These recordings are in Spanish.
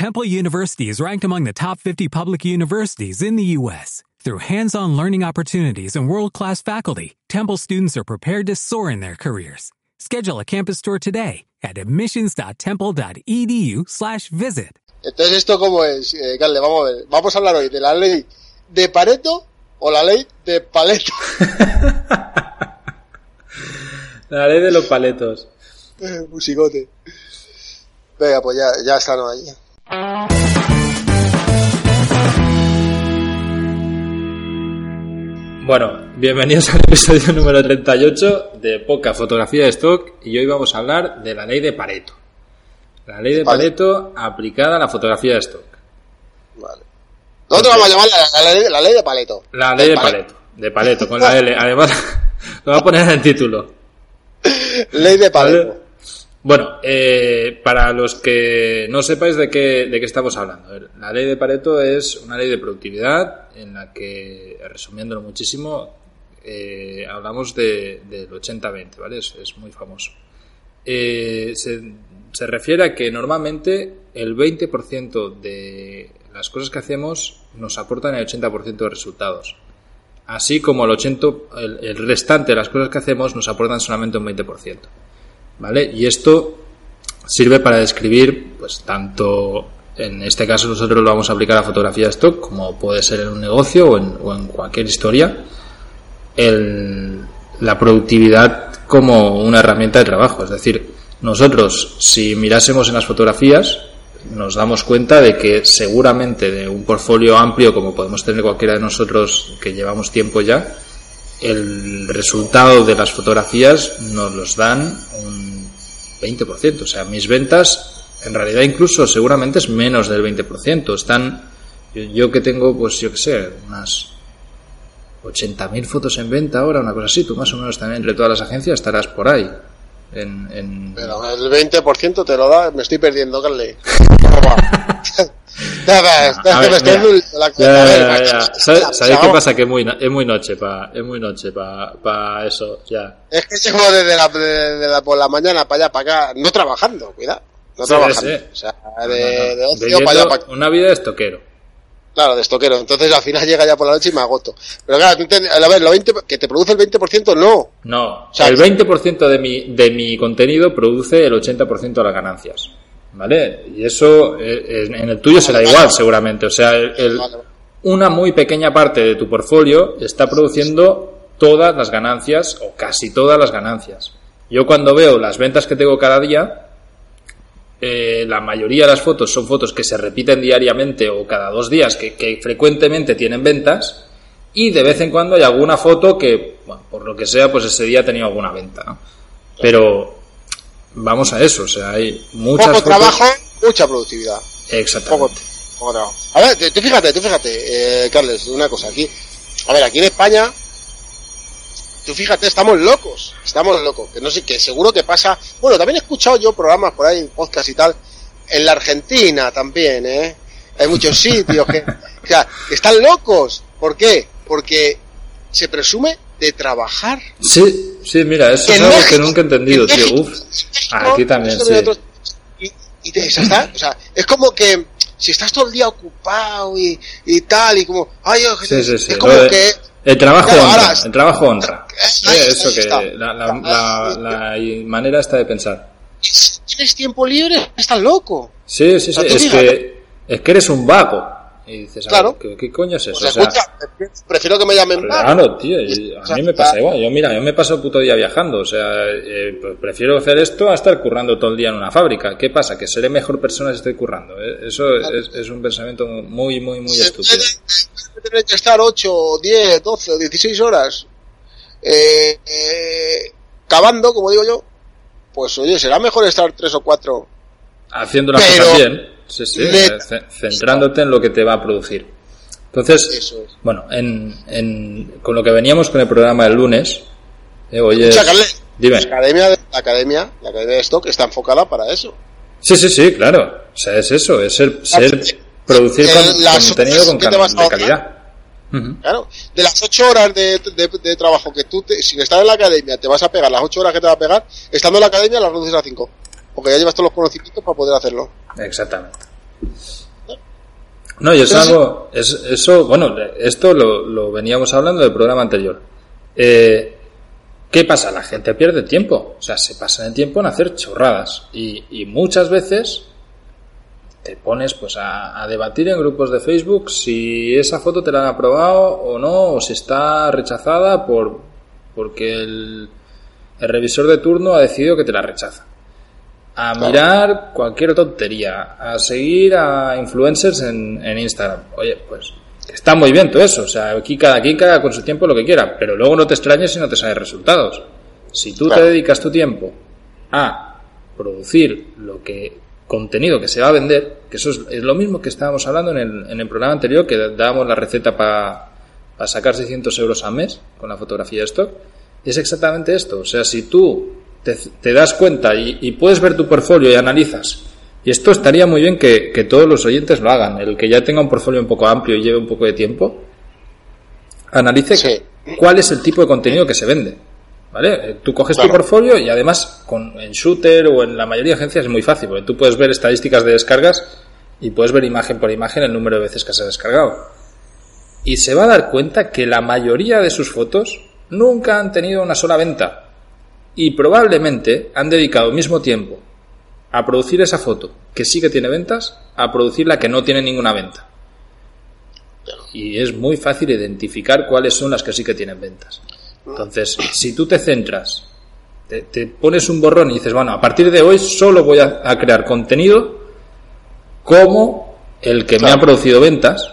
Temple University is ranked among the top 50 public universities in the U.S. Through hands-on learning opportunities and world-class faculty, Temple students are prepared to soar in their careers. Schedule a campus tour today at admissions.temple.edu/visit. Entonces, ¿esto cómo es, eh, Carle? Vamos a ver. Vamos a hablar hoy de la ley de Pareto o la ley de Paleto. la ley de los paletos. Musicote. Venga, pues ya, ya están ahí. Bueno, bienvenidos al episodio número 38 de Poca Fotografía de Stock y hoy vamos a hablar de la ley de Pareto. La ley de Pareto aplicada a la fotografía de stock. Vale. Nosotros vamos a llamar la, ley, la ley de Paleto. La ley de, Pareto. De Pareto, con la L. Además, lo voy a poner en el título. Ley de Pareto. Bueno, eh, para los que no sepáis de qué, de qué estamos hablando, la ley de Pareto es una ley de productividad en la que, resumiéndolo muchísimo, eh, hablamos de, del 80-20, ¿vale? Es, muy famoso. Eh, se, se, refiere a que normalmente el 20% de las cosas que hacemos nos aportan el 80% de resultados. Así como el, 80, el, el restante de las cosas que hacemos nos aportan solamente un 20%. ¿Vale? Y esto sirve para describir, pues, tanto, en este caso nosotros lo vamos a aplicar a fotografía de stock, como puede ser en un negocio o en, cualquier historia, la productividad como una herramienta de trabajo. Es decir, nosotros, si mirásemos en las fotografías, nos damos cuenta de que seguramente de un portfolio amplio como podemos tener cualquiera de nosotros que llevamos tiempo ya, el resultado de las fotografías nos los dan un 20%. O sea, mis ventas, en realidad incluso seguramente es menos del 20%. Están, yo, yo que tengo, pues yo que sé, unas 80.000 fotos en venta ahora, una cosa así. Tú más o menos también entre todas las agencias estarás por ahí. En, en... Pero el 20% te lo da, me estoy perdiendo, Carly. ¿Sabéis qué pasa? Que es muy, es muy noche para es muy noche para pa eso, ya. Es que llego desde la, desde la, por la mañana para allá, para acá, no trabajando, cuidado. No sí, trabajando. Sí. O sea, de, de ocio para allá, para Una vida de estoquero. Claro, de estoquero. Entonces al final llega ya por la noche y me agoto. Pero claro, a ver, lo 20, que te produce el 20%, no. No, O sea, el 20% de mi, de mi contenido produce el 80% de las ganancias. ¿Vale? Y eso eh, en el tuyo será igual, seguramente. O sea, el- una muy pequeña parte de tu portfolio está produciendo todas las ganancias o casi todas las ganancias. Yo cuando veo las ventas que tengo cada día, eh, la mayoría de las fotos son fotos que se repiten diariamente o cada dos días, que, que frecuentemente tienen ventas, y de vez en cuando hay alguna foto que, bueno, por lo que sea, pues ese día ha tenido alguna venta. ¿no? Pero vamos a eso, o sea, hay muchas Poco fotos- trabajo, mucha productividad. Poco, Exactamente. poco trabajo. A ver, tú fíjate, tú fíjate, eh, Carles, una cosa aquí. A ver, aquí en España, tú fíjate, estamos locos, estamos locos. Que no sé, que seguro que pasa. Bueno, también he escuchado yo programas por ahí, podcast y tal, en la Argentina también, ¿eh? Hay muchos sitios que, o sea, están locos. ¿Por qué? Porque se presume de trabajar. Sí, sí, mira, eso es algo México- que nunca he entendido, en tío. México- Uf. Aquí también, sí. y otros- Y, y te, ya está, o sea, es como que si estás todo el día ocupado y, y tal, y como, ay, oh, Sí, sí, sí. es como de- que, El trabajo Claro, honra, ahora- el trabajo honra. Ahí- eso ahí que está. la, la, la, la manera está de pensar. si tienes tiempo libre, estás loco. Sí, sí, sí. O sea, tú Es fíjate. que, es que eres un vago. Y dices, Claro. ver, ¿qué, qué coño es eso? O sea, prefiero que me llamen. Claro, tío, a O sea, mí me pasa igual. Yo, mira, yo me paso el puto día viajando. O sea, eh, pues prefiero hacer esto a estar currando todo el día en una fábrica. ¿Qué pasa? Que seré mejor persona si estoy currando. ¿eh? Eso es, es un pensamiento muy, muy, muy Se estúpido. tener que estar 8, 10, 12 o 16 horas eh, eh, cavando, como digo yo, pues oye, será mejor estar 3 o 4 Haciendo las Pero- cosas bien. Sí, sí. Centrándote en lo que te va a producir. Entonces, Eso es. bueno, en, en- con lo que veníamos con el programa del lunes, eh, oye, Escucha, Carles, dime. La academia, la academia, la academia de stock está enfocada para eso. Sí, sí, sí, claro. O sea, es eso, es ser, ser producir el- con- las contenido con cal- de calidad. Claro, de las 8 horas de, de- de trabajo que tú, te- sin estar en la academia, te vas a pegar, las 8 horas que te va a pegar, estando en la academia las reduces a 5. Porque ya llevas todos los conocimientos para poder hacerlo. Exactamente. No, y es algo, es, eso, bueno, esto lo, lo veníamos hablando del programa anterior. Eh, ¿Qué pasa? La gente pierde tiempo, o sea, se pasa el tiempo en hacer chorradas y, y muchas veces te pones pues a, a, debatir en grupos de Facebook si esa foto te la han aprobado o no, o si está rechazada por porque el, el revisor de turno ha decidido que te la rechaza. A mirar cualquier tontería, a seguir a influencers en, en Instagram. Oye, pues está muy bien todo eso, o sea, aquí cada quien caga con su tiempo lo que quiera, pero luego no te extrañes si no te salen resultados. Si tú claro. te dedicas tu tiempo a producir lo que contenido que se va a vender, que eso es, es lo mismo que estábamos hablando en el, en el programa anterior, que dábamos la receta para pa sacar 600 euros al mes con la fotografía de stock, es exactamente esto. O sea, si tú te, te das cuenta y, y, puedes ver tu portfolio y analizas, y esto estaría muy bien que, que, todos los oyentes lo hagan, el que ya tenga un portfolio un poco amplio y lleve un poco de tiempo, analice sí. cuál es el tipo de contenido que se vende. ¿Vale? Tú coges claro. tu portfolio y además con, en Shooter o en la mayoría de agencias es muy fácil, porque tú puedes ver estadísticas de descargas y puedes ver imagen por imagen el número de veces que se ha descargado. Y se va a dar cuenta que la mayoría de sus fotos nunca han tenido una sola venta. Y probablemente han dedicado el mismo tiempo a producir esa foto que sí que tiene ventas a producir la que no tiene ninguna venta. Y es muy fácil identificar cuáles son las que sí que tienen ventas. Entonces, si tú te centras, te, te, pones un borrón y dices, bueno, a partir de hoy solo voy a, a crear contenido como el que claro. me ha producido ventas,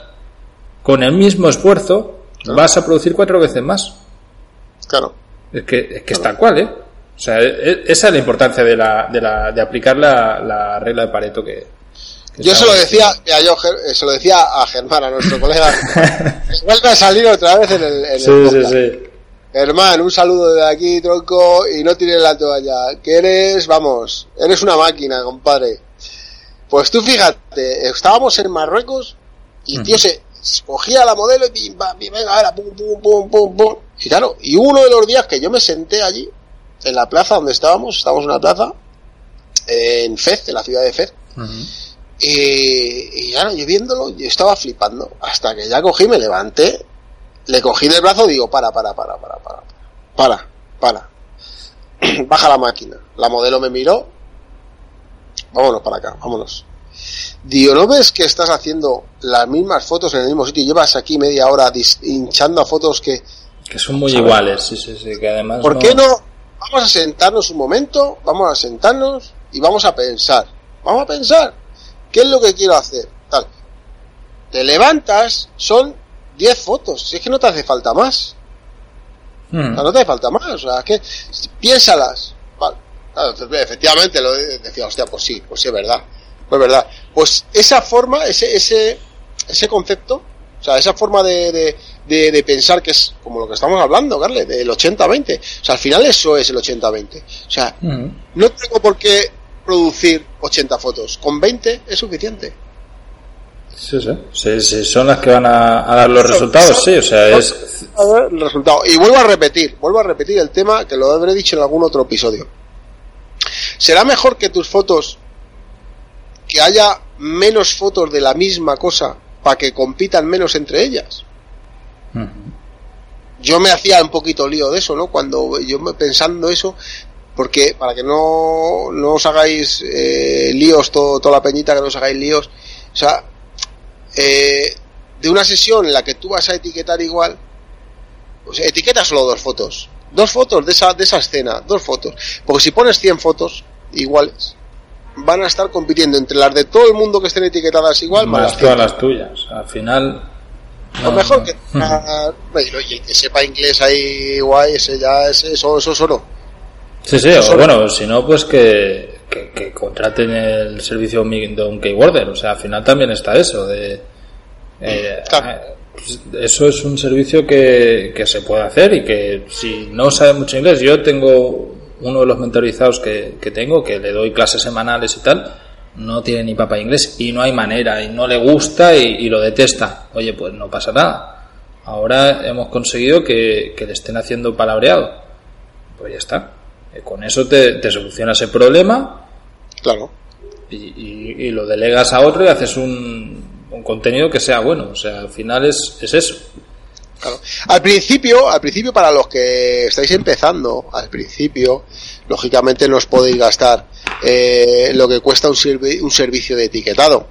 con el mismo esfuerzo claro. vas a producir cuatro veces más. Claro. Es que, es que claro. es tal cual, ¿eh? O sea, esa es la importancia de, la, de, la, de aplicar la, la regla de Pareto que, yo se lo decía, mira, yo se lo decía a Germán, a nuestro colega. vuelve a salir otra vez en el, en sí, el sí, sí. Germán, un saludo de aquí, tronco, y no tires la toalla. Que eres, vamos, eres una máquina, compadre. Pues tú fíjate, estábamos en Marruecos y tío se cogía la modelo y pim, pam, pim, venga, era pum, pum, pum, pum, pum. Y claro, y uno de los días que yo me senté allí, en la plaza donde estábamos, estábamos en una plaza, en Fez, en la ciudad de Fez, uh -huh. y, y claro, yo viéndolo, yo estaba flipando, hasta que ya cogí, me levanté, le cogí del brazo, digo, para, para, para, para, para, para, para, baja la máquina, la modelo me miró, vámonos para acá, vámonos. Digo, ¿no ves que estás haciendo las mismas fotos en el mismo sitio? Llevas aquí media hora hinchando a fotos que... Que son muy ¿sabes? iguales, sí, sí, sí, que además... ¿Por no... qué no? Vamos a sentarnos un momento, vamos a sentarnos y vamos a pensar. Vamos a pensar. ¿Qué es lo que quiero hacer? Tal. Te levantas, son 10 fotos. Si es que no te hace falta más. Hmm. O sea, no te hace falta más. O sea, es que piénsalas. Vale. Claro, efectivamente, lo decía, hostia, pues sí, pues sí, es verdad. Pues verdad. Pues esa forma, ese, ese, ese concepto, o sea, esa forma de, de, de, de pensar que es como lo que estamos hablando, Carle, del 80-20. O sea, al final eso es el 80-20. O sea, no tengo por qué producir 80 fotos. Con 20 es suficiente. Sí, sí. sí, sí son las que van a, a dar los resultados, sí, o sea, es... El resultado. Y vuelvo a repetir, vuelvo a repetir el tema que lo habré dicho en algún otro episodio. ¿Será mejor que tus fotos que haya menos fotos de la misma cosa para que compitan menos entre ellas. Uh -huh. Yo me hacía un poquito lío de eso, ¿no? Cuando yo pensando eso, porque para que no, no os hagáis eh, líos, todo, toda la peñita, que no os hagáis líos, o sea, eh, de una sesión en la que tú vas a etiquetar igual, pues etiqueta solo dos fotos, dos fotos de esa, de esa escena, dos fotos, porque si pones 100 fotos iguales, van a estar compitiendo entre las de todo el mundo que estén etiquetadas igual más las todas las tuyas al final no, mejor que oye, que sepa inglés ahí guay ese ya ese, eso eso es oro sí sí o bueno si no pues que, que, que, contraten el servicio de un keyworder o sea al final también está eso de eh, claro. pues eso es un servicio que, que se puede hacer y que si no sabe mucho inglés yo tengo uno de los mentorizados que, que, tengo, que le doy clases semanales y tal, no tiene ni papá inglés y no hay manera y no le gusta y, y lo detesta. Oye, pues no pasa nada. Ahora hemos conseguido que, que le estén haciendo palabreado. Pues ya está. Y con eso te, te soluciona ese problema. Claro. y, y- y lo delegas a otro y haces un, un contenido que sea bueno. O sea, al final es, es eso. Claro. Al principio, al principio para los que estáis empezando, al principio, lógicamente no os podéis gastar eh, lo que cuesta un, servi- un servicio de etiquetado.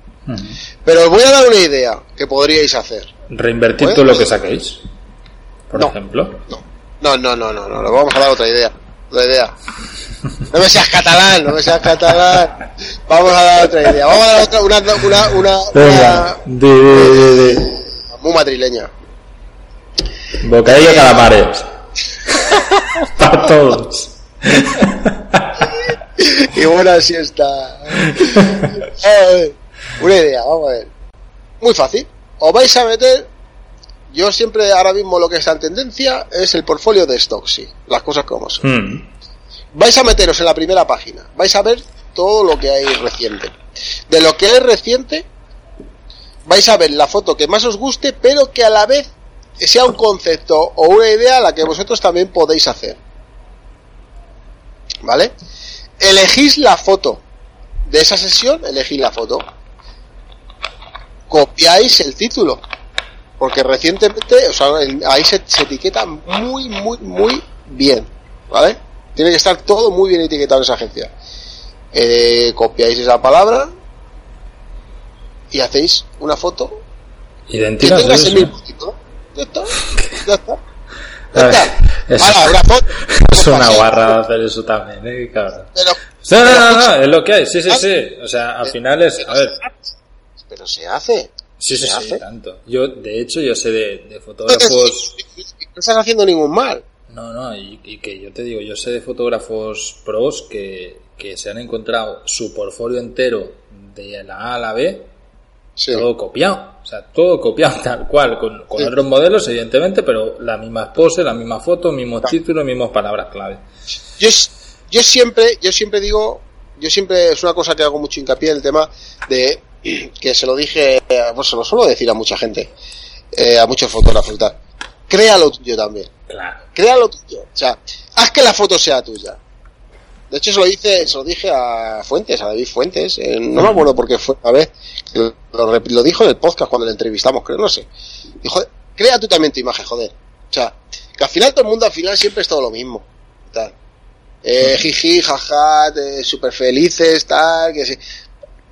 Pero os voy a dar una idea que podríais hacer. Reinvertir todo lo pues- que saquéis. Por No. ejemplo. No, no, no, no, no, no, vamos a dar otra idea. Otra idea. No me seas catalán, no me seas catalán. Vamos a dar otra idea. Vamos a dar otra, una, una, una, una di. muy madrileña. Bocadillo de calamares. Para todos. Y buena siesta. Una idea, vamos a ver. Muy fácil. Os vais a meter. Yo siempre, ahora mismo, lo que está en tendencia es el portfolio de Stocksy. Las cosas como son. Hmm. Vais a meteros en la primera página. Vais a ver todo lo que hay reciente. De lo que es reciente, vais a ver la foto que más os guste, pero que a la vez sea un concepto o una idea a la que vosotros también podéis hacer. ¿Vale? Elegís la foto de esa sesión, elegís la foto. Copiáis el título. Porque recientemente, o sea, ahí se, se etiqueta muy, muy, muy bien. ¿Vale? Tiene que estar todo muy bien etiquetado en esa agencia. Eh, copiáis esa palabra y hacéis una foto que Idénticas. tenga ese ¿eh? mismo título. Ya está. Ya está. Ya A ver, está. eso- Ahora, una foto. Es una Paseo. guarra hacer eso también, ¿eh? Cabrón. Pero, No, no, no, no, es lo que hay, sí, sí, sí. O sea, al final es. A ver. pero se hace. Sí, sí, sí, tanto. Yo, de hecho, yo sé de, fotógrafos. no estás haciendo ningún mal. No, no, y, y que yo te digo, yo sé de fotógrafos pros que, que se han encontrado su portfolio entero de la A a la B, Sí. todo copiado. O sea, todo copiado tal cual, con, con Sí. otros modelos, evidentemente, pero la misma pose, la misma foto, mismos títulos, mismas palabras clave. yo, yo siempre, yo siempre digo, yo siempre es una cosa que hago mucho hincapié en el tema de que se lo dije, pues se lo suelo decir a mucha gente, eh, a muchos fotógrafos tal. Crea lo tuyo también. Claro. Crea lo tuyo. O sea, haz que la foto sea tuya. De hecho, se lo hice, se lo dije a Fuentes, a David Fuentes. eh, no me acuerdo por qué fue una vez. Lo, dijo en el podcast cuando le entrevistamos, creo, no sé. Dijo, crea tú también tu imagen, joder. O sea, que al final todo el mundo al final siempre es todo lo mismo. Tal. Eh, jiji, jaja, eh, súper felices, tal, que sí.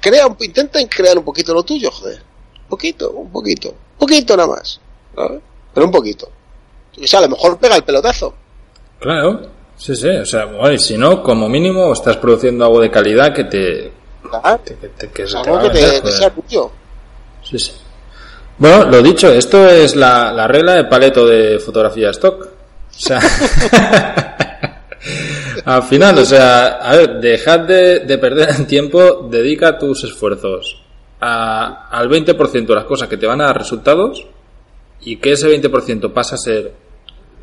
Crea, un- intenten crear un poquito lo tuyo, joder. Un poquito, un poquito. Un poquito nada más. Pero un poquito. O sea, a lo mejor pega el pelotazo. Claro. Sí, sí. O sea, bueno, y si no, como mínimo estás produciendo algo de calidad que te. Claro. que, que- que se te a que, te, vender, que joder. sea tuyo. Sí, sí. Bueno, lo dicho, esto es la, la regla de paleto de fotografía stock. O sea, al final, o sea, a ver, dejad de, de perder el tiempo, dedica tus esfuerzos a- al 20% de las cosas que te van a dar resultados y que ese 20% pasa a ser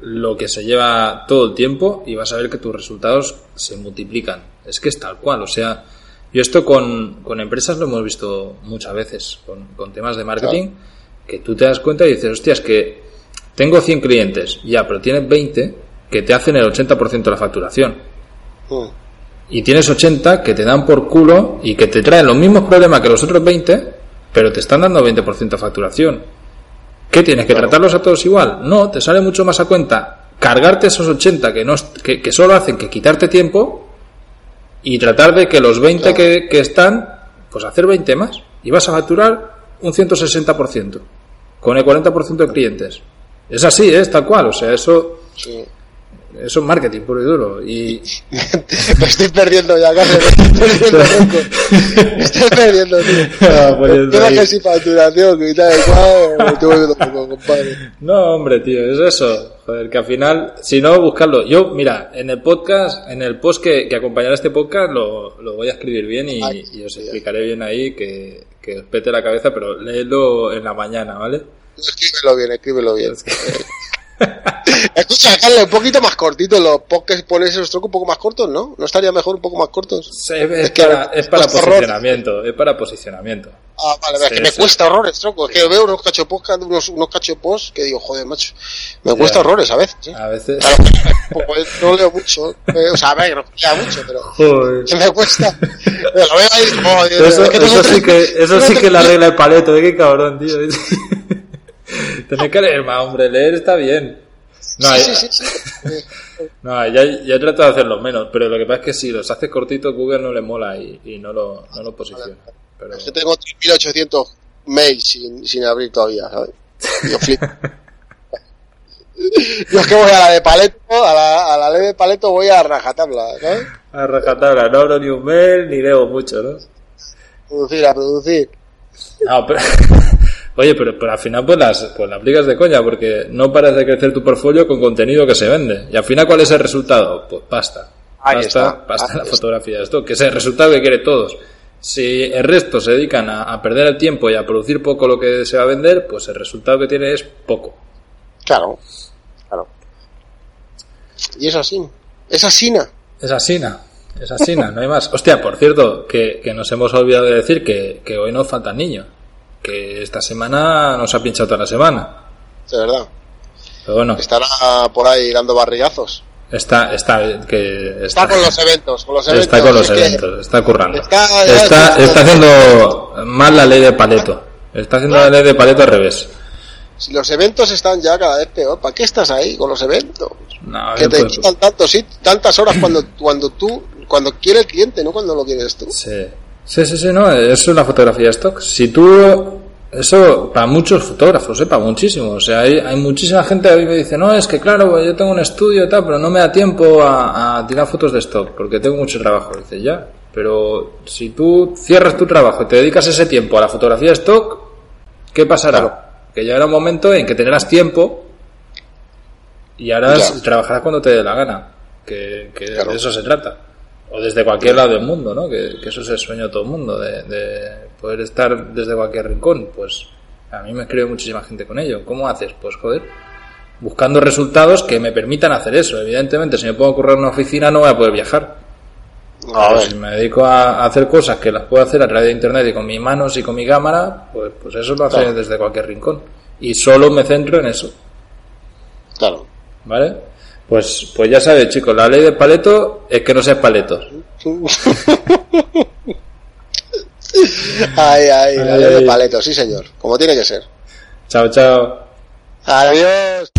lo que se lleva todo el tiempo y vas a ver que tus resultados se multiplican. Es que es tal cual, o sea, yo esto con, con empresas lo hemos visto muchas veces, con, con temas de marketing, que tú te das cuenta y dices, hostia, es que tengo 100 clientes, ya, pero tienes 20 que te hacen el 80% de la facturación. Mm. Y tienes 80 que te dan por culo y que te traen los mismos problemas que los otros 20, pero te están dando 20% de facturación. ¿Qué tienes que Claro. tratarlos a todos igual? No, te sale mucho más a cuenta cargarte esos 80 que, no, que, que solo hacen que quitarte tiempo y tratar de que los 20 Claro. que, que están, pues hacer 20 más. Y vas a facturar un 160% con el 40% de clientes. Es así, ¿eh? es tal cual. O sea, eso, Sí. Eso es marketing puro y duro. Y, Me estoy perdiendo ya, Carlos. Me estoy perdiendo, loco. Me estoy perdiendo, tío. Ah, pues que sin facturación, tal loco, compadre. No, hombre, tío, es eso. Joder, que al final, si no, buscarlo. Yo, mira, en el podcast, en el post que, que acompañará este podcast, lo, lo voy a escribir bien y, Ay, y os explicaré bien ahí que, que os pete la cabeza, pero léelo en la mañana, ¿vale? Escríbelo bien, escríbelo bien. Es que- Escucha, Carlos, un poquito más cortito los podcasts pones esos trucos un poco más cortos, ¿no? ¿No estaría mejor un poco más cortos? Sí, es, para, es para posicionamiento, es para posicionamiento. Ah, vale, Sí, es que me cuesta horrores, tronco. Es que veo unos cachopos, unos, unos cachopos que digo, joder, macho. Me cuesta horrores a veces. ¿eh? A veces. Claro, pues, no leo mucho. eh, O sea, a ver, no leo mucho, pero Joder. que me cuesta. Pero lo veo ahí, joder, Eso, es que eso sí que, eso sí que la regla de paleto, ¿eh? qué cabrón, tío. Tener que leer más, hombre, leer está bien. No, Sí, ya, sí, sí, sí. no, ya, ya he tratado de hacerlo menos, pero lo que pasa es que si los haces cortitos, Google no le mola y, y no, lo, no lo posiciona. Pero, Yo tengo 3.800 mails sin, sin abrir todavía, ¿sabes? Yo flipo. Yo es que voy a la de paleto, a la, a la ley de paleto voy a rajatabla, ¿sabes? a rajatabla, no abro ni un mail ni leo mucho, ¿no? Producir, a producir. No, pero, oye, pero, pero al final pues las, pues la aplicas de coña, porque no paras de crecer tu portfolio con contenido que se vende. Y al final, ¿cuál es el resultado? Pues pasta. Ahí Pasta, está, pasta ahí la está. fotografía. Esto, que es el resultado que quiere todos. Si el resto se dedican a, a perder el tiempo y a producir poco lo que se va a vender, pues el resultado que tiene es poco. Claro, claro. Y es así. Es asina. Es asina. Es asina, no hay más. Hostia, por cierto, que, que nos hemos olvidado de decir que, que hoy nos faltan niños. Que esta semana nos ha pinchado toda la semana. De verdad. Pero bueno, Estará por ahí dando barrigazos. está, está, que Está con los eventos, con los eventos. Está con los es eventos, está currando. Está- Está, haciendo mal la ley de paleto. Está haciendo la ley de paleto al revés. Si los eventos están ya cada vez peor, ¿para qué estás ahí con los eventos? No, que te pues- quitan tanto, sí, tantas horas cuando, cuando tú, cuando quiere el cliente, no cuando lo quieres tú. sí. Sí, sí, sí, no, eso es la fotografía stock. Si tú, eso para muchos fotógrafos, ¿eh? para muchísimos. O sea, hay, hay muchísima gente que me dice, no, es que claro, pues yo tengo un estudio y tal, pero no me da tiempo a, a tirar fotos de stock porque tengo mucho trabajo. Dice, ya, pero si tú cierras tu trabajo y te dedicas ese tiempo a la fotografía stock, ¿qué pasará? Que llegará un momento en que tendrás tiempo y ahora Ya. trabajarás cuando te dé la gana. Que, que Claro. de eso se trata. O desde cualquier lado del mundo, ¿no? Que, que eso es el sueño de todo el mundo, de, de poder estar desde cualquier rincón. Pues a mí me escribe muchísima gente con ello. ¿Cómo haces? Pues joder, buscando resultados que me permitan hacer eso. Evidentemente, si me puedo ocurrir una oficina no voy a poder viajar. A Pero ver, si me dedico a a hacer cosas que las puedo hacer a través de internet y con mis manos y con mi cámara, pues, pues eso lo hace Claro. desde cualquier rincón. Y solo me centro en eso, claro. ¿vale? Pues, pues ya sabes, chicos, la ley del paleto es que no seas paletos. Ay, ay, la ley de ay. paleto, sí señor, como tiene que ser. Chao, chao. Adiós.